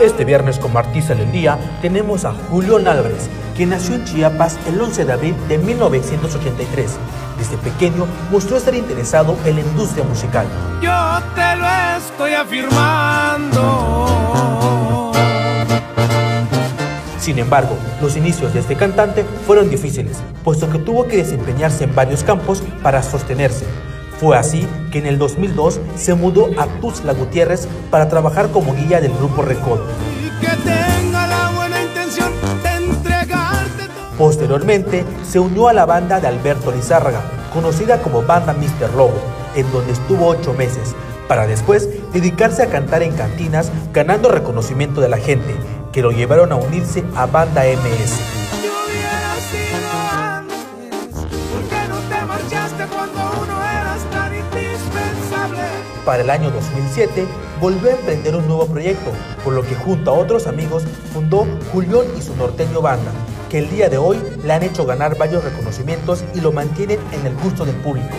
Este viernes como artista del día tenemos a Julián Álvarez, que nació en Chiapas el 11 de abril de 1983. Desde pequeño mostró estar interesado en la industria musical. Yo te lo estoy afirmando. Sin embargo, los inicios de este cantante fueron difíciles, puesto que tuvo que desempeñarse en varios campos para sostenerse. Fue así que en el 2002 se mudó a Tuxtla Gutiérrez para trabajar como guía del grupo todo. Posteriormente se unió a la banda de Alberto Lizárraga, conocida como Banda Mr. Lobo, en donde estuvo ocho meses, para después dedicarse a cantar en cantinas, ganando reconocimiento de la gente, que lo llevaron a unirse a Banda MS. Para el año 2007 volvió a emprender un nuevo proyecto, por lo que junto a otros amigos fundó Julián y su norteño banda, que el día de hoy le han hecho ganar varios reconocimientos y lo mantienen en el gusto del público.